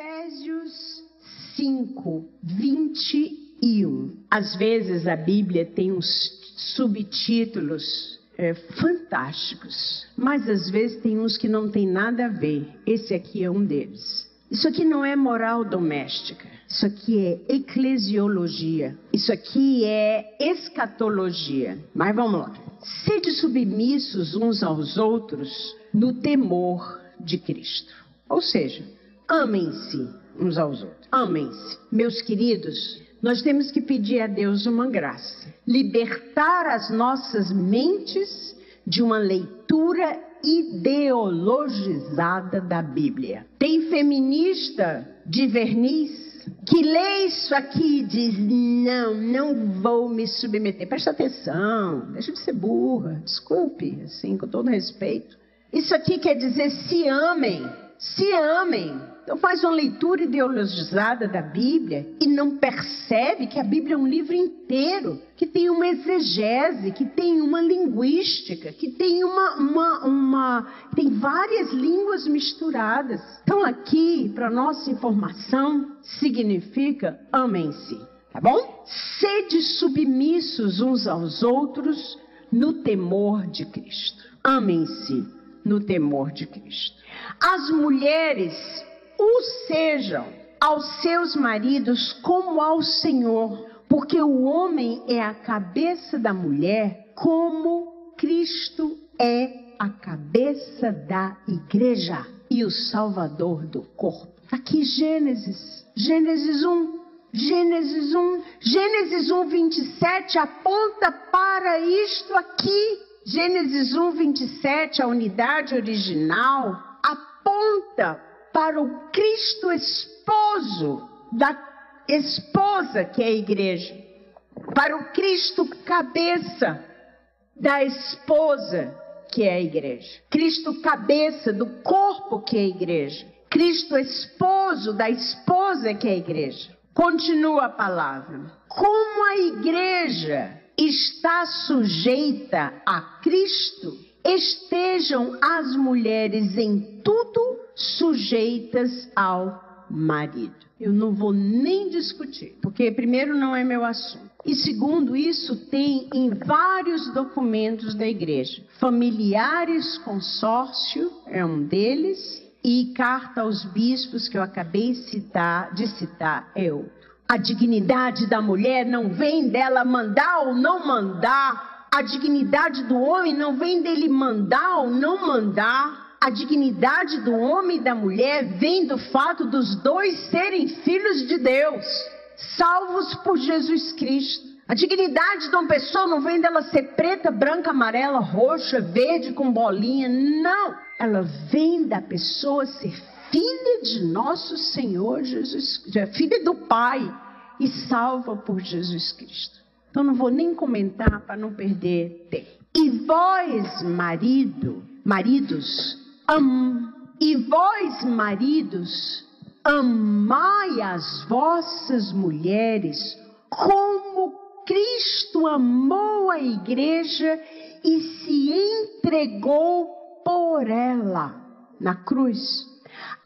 Efésios 5, 21. Às vezes a Bíblia tem uns subtítulos é, fantásticos, mas às vezes tem uns que não tem nada a ver. Esse aqui é um deles. Isso aqui não é moral doméstica. Isso aqui é eclesiologia. Isso aqui é escatologia. Mas vamos lá. Sede submissos uns aos outros no temor de Cristo. Ou seja, amem-se uns aos outros. Amem-se. Meus queridos, nós temos que pedir a Deus uma graça. Libertar as nossas mentes de uma leitura ideologizada da Bíblia. Tem feminista de verniz que lê isso aqui e diz: Não, não vou me submeter. Presta atenção, deixa de ser burra, desculpe, assim, com todo respeito. Isso aqui quer dizer: se amem, se amem. Então faz uma leitura ideologizada da Bíblia e não percebe que a Bíblia é um livro inteiro, que tem uma exegese, que tem uma linguística, que tem uma, uma, uma tem várias línguas misturadas. Então aqui, para nossa informação, significa amem-se, tá bom? Sede submissos uns aos outros no temor de Cristo. Amem-se no temor de Cristo. As mulheres o sejam aos seus maridos como ao Senhor, porque o homem é a cabeça da mulher, como Cristo é a cabeça da igreja e o salvador do corpo. Aqui Gênesis, Gênesis 1, Gênesis 1, Gênesis 1, 27 aponta para isto aqui. Gênesis 1, 27, a unidade original, aponta para o Cristo esposo da esposa que é a igreja, para o Cristo cabeça da esposa que é a igreja, Cristo cabeça do corpo que é a igreja, Cristo esposo da esposa que é a igreja. Continua a palavra. Como a igreja está sujeita a Cristo, estejam as mulheres em tudo sujeitas ao marido. Eu não vou nem discutir, porque primeiro não é meu assunto. E segundo, isso tem em vários documentos da igreja. Familiares consórcio é um deles e carta aos bispos que eu acabei de citar, de citar é outro. A dignidade da mulher não vem dela mandar ou não mandar. A dignidade do homem não vem dele mandar ou não mandar a dignidade do homem e da mulher vem do fato dos dois serem filhos de Deus, salvos por Jesus Cristo. A dignidade de uma pessoa não vem dela ser preta, branca, amarela, roxa, verde com bolinha. Não. Ela vem da pessoa ser filha de nosso Senhor Jesus, filha do Pai e salva por Jesus Cristo. Então não vou nem comentar para não perder tempo. E vós, marido, maridos, Am, e vós, maridos, amai as vossas mulheres como Cristo amou a igreja e se entregou por ela na cruz,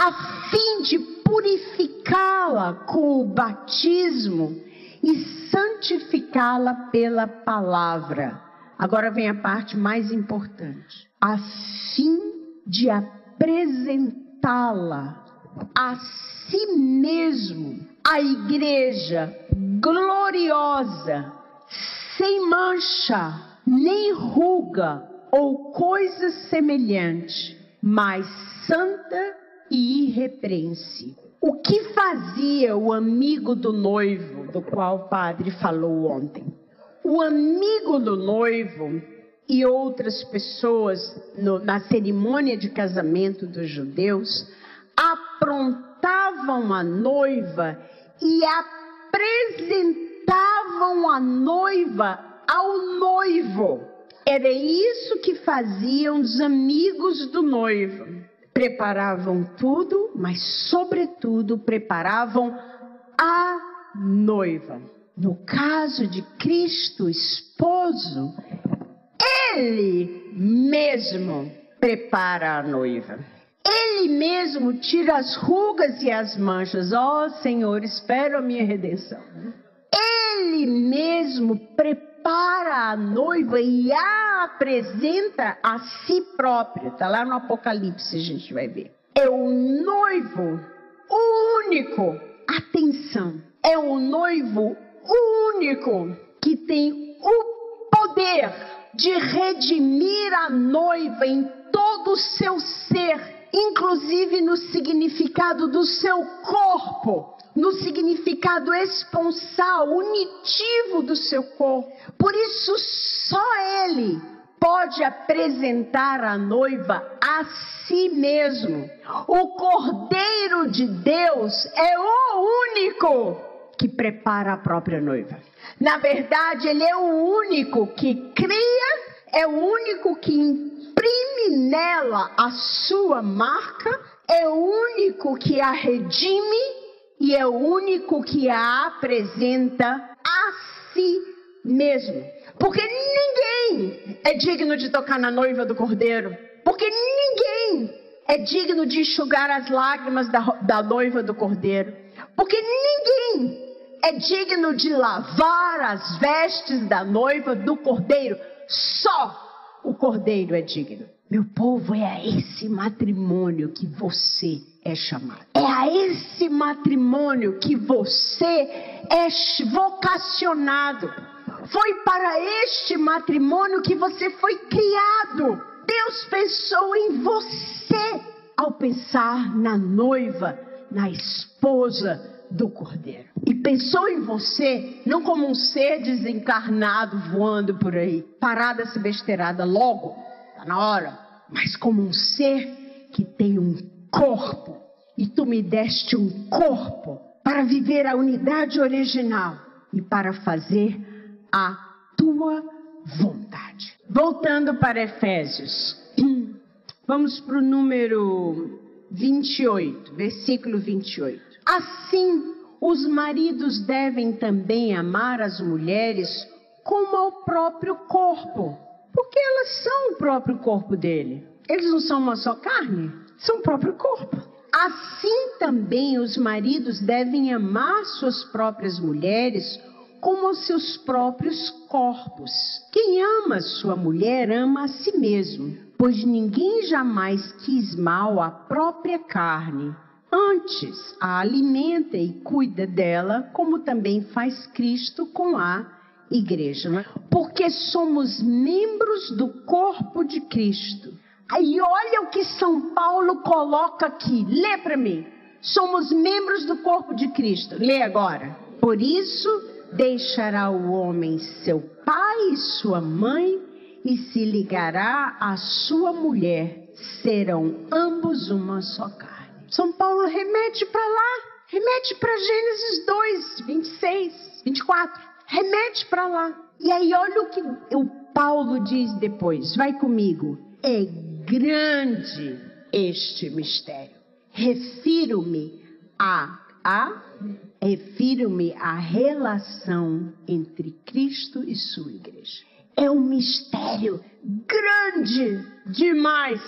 a fim de purificá-la com o batismo e santificá-la pela palavra. Agora vem a parte mais importante. A fim de apresentá-la a si mesmo, a igreja gloriosa, sem mancha, nem ruga ou coisa semelhante, mas santa e irrepreensível. O que fazia o amigo do noivo, do qual o padre falou ontem? O amigo do noivo e outras pessoas no, na cerimônia de casamento dos judeus aprontavam a noiva e apresentavam a noiva ao noivo. Era isso que faziam os amigos do noivo. Preparavam tudo, mas, sobretudo, preparavam a noiva. No caso de Cristo, esposo, ele mesmo prepara a noiva. Ele mesmo tira as rugas e as manchas. Ó oh, Senhor, espero a minha redenção. Ele mesmo prepara a noiva e a apresenta a si próprio. Está lá no Apocalipse, a gente vai ver. É o noivo único. Atenção, é o noivo único que tem o poder de redimir a noiva em todo o seu ser, inclusive no significado do seu corpo, no significado esponsal, unitivo do seu corpo. Por isso, só Ele pode apresentar a noiva a si mesmo. O Cordeiro de Deus é o único que prepara a própria noiva. Na verdade, ele é o único que cria, é o único que imprime nela a sua marca, é o único que a redime e é o único que a apresenta a si mesmo. Porque ninguém é digno de tocar na noiva do cordeiro. Porque ninguém é digno de enxugar as lágrimas da, da noiva do cordeiro. Porque ninguém é digno de lavar as vestes da noiva do cordeiro. Só o cordeiro é digno. Meu povo, é a esse matrimônio que você é chamado. É a esse matrimônio que você é vocacionado. Foi para este matrimônio que você foi criado. Deus pensou em você ao pensar na noiva, na esposa do Cordeiro. E pensou em você não como um ser desencarnado voando por aí, parada essa besteirada logo, tá na hora, mas como um ser que tem um corpo. E tu me deste um corpo para viver a unidade original e para fazer a tua vontade. Voltando para Efésios, vamos para o número 28, versículo 28. Assim, os maridos devem também amar as mulheres como ao próprio corpo, porque elas são o próprio corpo dele. Eles não são uma só carne, são o próprio corpo. Assim também os maridos devem amar suas próprias mulheres como os seus próprios corpos. Quem ama sua mulher ama a si mesmo, pois ninguém jamais quis mal à própria carne Antes, a alimenta e cuida dela, como também faz Cristo com a igreja. Né? Porque somos membros do corpo de Cristo. Aí olha o que São Paulo coloca aqui. Lê para mim. Somos membros do corpo de Cristo. Lê agora. Por isso, deixará o homem seu pai e sua mãe e se ligará à sua mulher. Serão ambos uma só carne. São Paulo remete para lá, remete para Gênesis 2, 26, 24. Remete para lá. E aí, olha o que o Paulo diz depois. Vai comigo. É grande este mistério. Refiro-me a, a refiro-me à relação entre Cristo e sua igreja. É um mistério grande demais.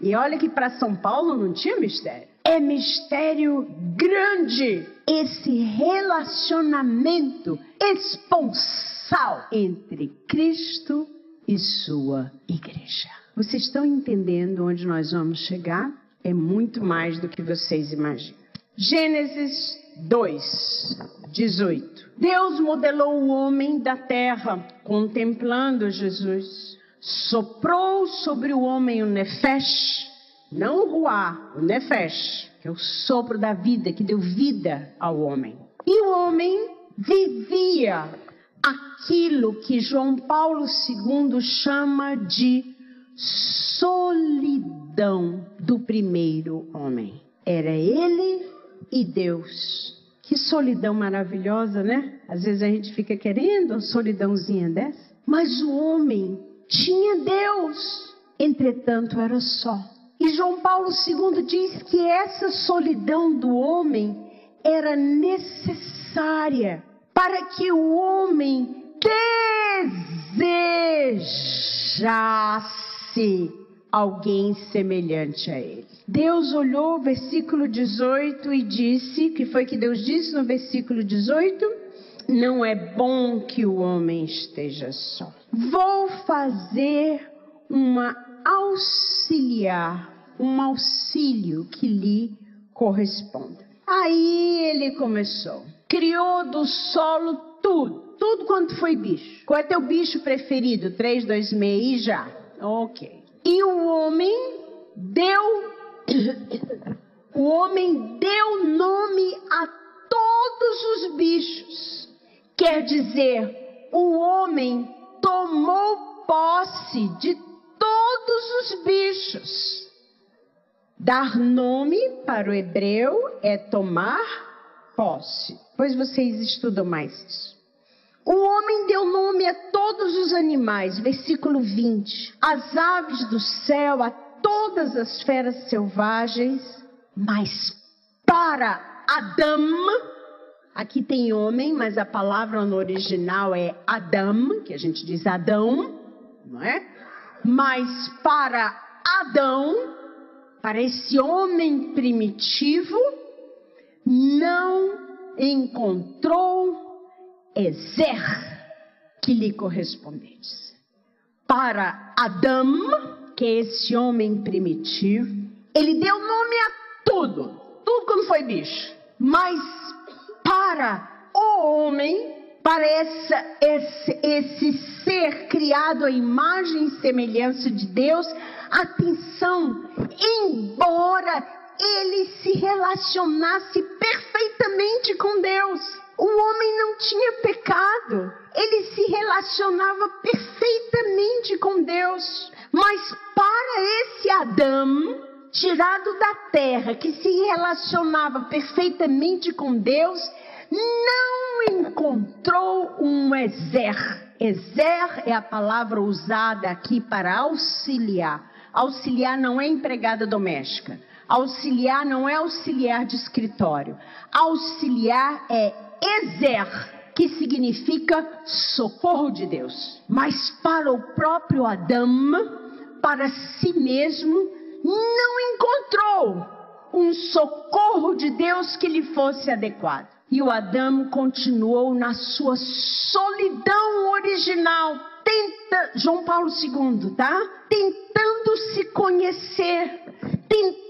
E olha que para São Paulo não tinha mistério. É mistério grande esse relacionamento esponsal entre Cristo e sua igreja. Vocês estão entendendo onde nós vamos chegar? É muito mais do que vocês imaginam. Gênesis 2, 18. Deus modelou o homem da terra, contemplando Jesus. Soprou sobre o homem o nefesh, não o ruá, o nefesh, que é o sopro da vida, que deu vida ao homem. E o homem vivia aquilo que João Paulo II chama de solidão do primeiro homem. Era ele e Deus. Que solidão maravilhosa, né? Às vezes a gente fica querendo uma solidãozinha dessa. Mas o homem tinha Deus, entretanto era só. E João Paulo II diz que essa solidão do homem era necessária para que o homem desejasse alguém semelhante a ele. Deus olhou, versículo 18, e disse: que foi que Deus disse no versículo 18? Não é bom que o homem esteja só. Vou fazer uma auxiliar, um auxílio que lhe corresponda. Aí ele começou. Criou do solo tudo, tudo quanto foi bicho. Qual é teu bicho preferido? 3, 2, meio já. Ok. E o homem deu o homem deu nome a todos os bichos. Quer dizer, o homem tomou posse de todos os bichos. Dar nome para o hebreu é tomar posse. Pois vocês estudam mais isso. O homem deu nome a todos os animais, versículo 20. As aves do céu, a todas as feras selvagens, mas para Adão, aqui tem homem, mas a palavra no original é Adam, que a gente diz Adão, não é? Mas para Adão, para esse homem primitivo, não encontrou Ezer que lhe correspondesse. Para Adão, que é esse homem primitivo, ele deu nome a tudo, tudo quando foi bicho. Mas para o homem, para esse, esse ser criado à imagem e semelhança de Deus, atenção, embora ele se relacionasse perfeitamente com Deus, o homem não tinha pecado, ele se relacionava perfeitamente com Deus. Mas para esse Adão, tirado da terra, que se relacionava perfeitamente com Deus, não encontrou um exer. Exer é a palavra usada aqui para auxiliar. Auxiliar não é empregada doméstica. Auxiliar não é auxiliar de escritório. Auxiliar é exer que significa socorro de Deus. Mas para o próprio Adão, para si mesmo, não encontrou um socorro de Deus que lhe fosse adequado. E o Adão continuou na sua solidão original, tenta, João Paulo II, tá? Tentando se conhecer, tentando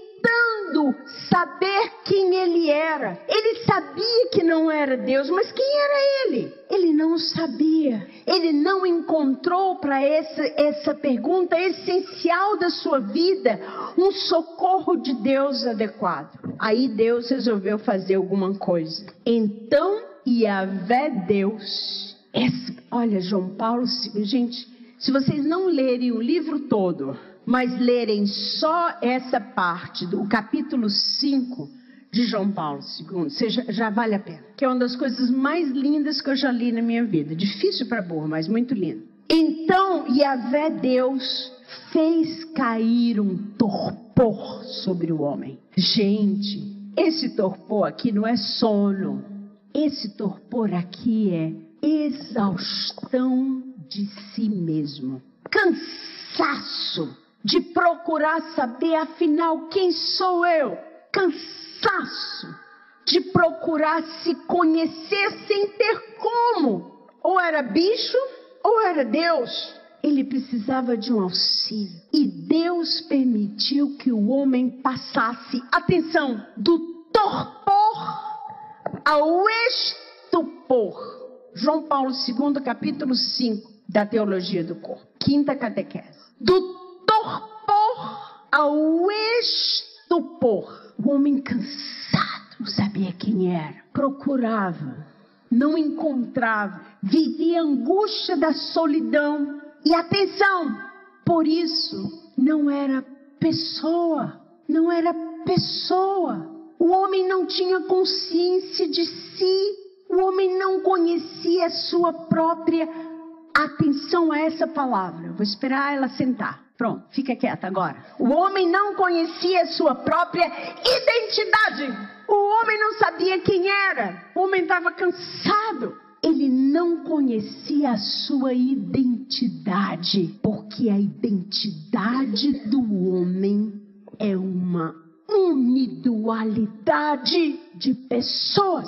saber quem ele era. Ele sabia que não era Deus, mas quem era ele? Ele não sabia. Ele não encontrou para essa, essa pergunta essencial da sua vida um socorro de Deus adequado. Aí Deus resolveu fazer alguma coisa. Então, Yahvé Deus. Olha, João Paulo, gente, se vocês não lerem o livro todo, mas lerem só essa parte do capítulo 5 de João Paulo II, seja, já vale a pena. Que é uma das coisas mais lindas que eu já li na minha vida. Difícil para burro, mas muito lindo. Então, Yahvé Deus fez cair um torpor sobre o homem. Gente, esse torpor aqui não é sono. Esse torpor aqui é exaustão de si mesmo. Cansaço de procurar saber, afinal, quem sou eu? Cansaço de procurar se conhecer sem ter como. Ou era bicho, ou era Deus. Ele precisava de um auxílio. E Deus permitiu que o homem passasse, atenção, do torpor ao estupor. João Paulo II, capítulo 5 da Teologia do Corpo. Quinta catequese. Do torpor ao estupor. O homem cansado, não sabia quem era, procurava, não encontrava, vivia a angústia da solidão. E atenção, por isso não era pessoa, não era pessoa. O homem não tinha consciência de si, o homem não conhecia a sua própria atenção a essa palavra. Vou esperar ela sentar. Pronto, fica quieta agora. O homem não conhecia sua própria identidade. O homem não sabia quem era. O homem estava cansado. Ele não conhecia a sua identidade, porque a identidade do homem é uma unidualidade de pessoas.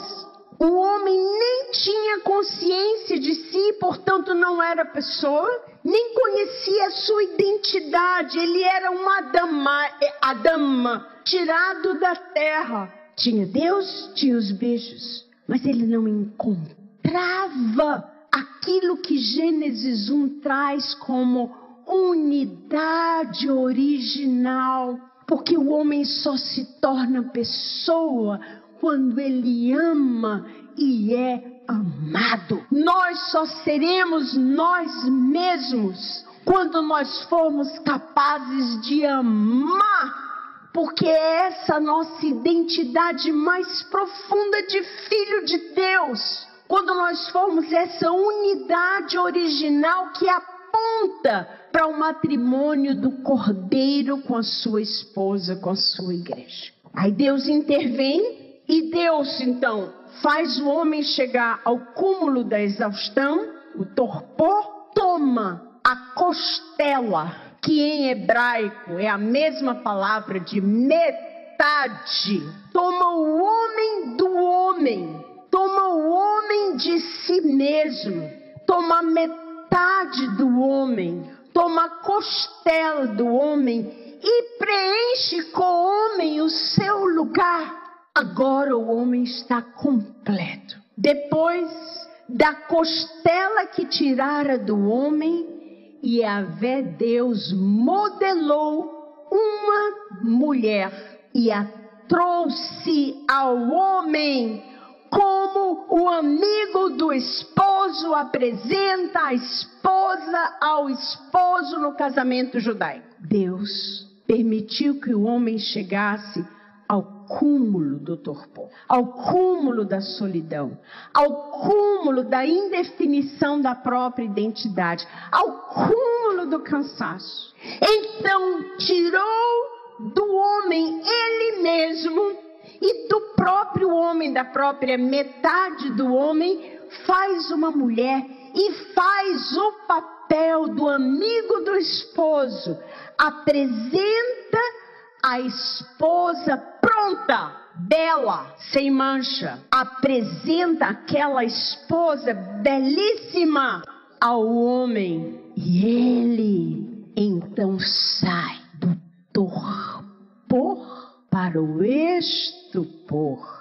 O homem nem tinha consciência de si, portanto não era pessoa, nem conhecia a sua identidade. Ele era um Adama, é, Adama tirado da terra. Tinha Deus, tinha os bichos, mas ele não encontrava aquilo que Gênesis 1 traz como unidade original. Porque o homem só se torna pessoa quando ele ama e é amado. Nós só seremos nós mesmos quando nós formos capazes de amar. Porque é essa nossa identidade mais profunda de filho de Deus. Quando nós formos essa unidade original que aponta para o matrimônio do cordeiro com a sua esposa, com a sua igreja. Aí Deus intervém e Deus, então, faz o homem chegar ao cúmulo da exaustão, o torpor, toma a costela, que em hebraico é a mesma palavra de metade, toma o homem do homem, toma o homem de si mesmo, toma metade do homem, toma a costela do homem e preenche com o homem o seu lugar Agora o homem está completo. Depois da costela que tirara do homem, e a vé Deus modelou uma mulher e a trouxe ao homem como o amigo do esposo apresenta a esposa ao esposo no casamento judaico. Deus permitiu que o homem chegasse cúmulo do torpor, ao cúmulo da solidão, ao cúmulo da indefinição da própria identidade, ao cúmulo do cansaço. Então tirou do homem ele mesmo e do próprio homem, da própria metade do homem, faz uma mulher e faz o papel do amigo do esposo, apresenta a esposa pronta, bela, sem mancha, apresenta aquela esposa belíssima ao homem e ele então sai do torpor para o estupor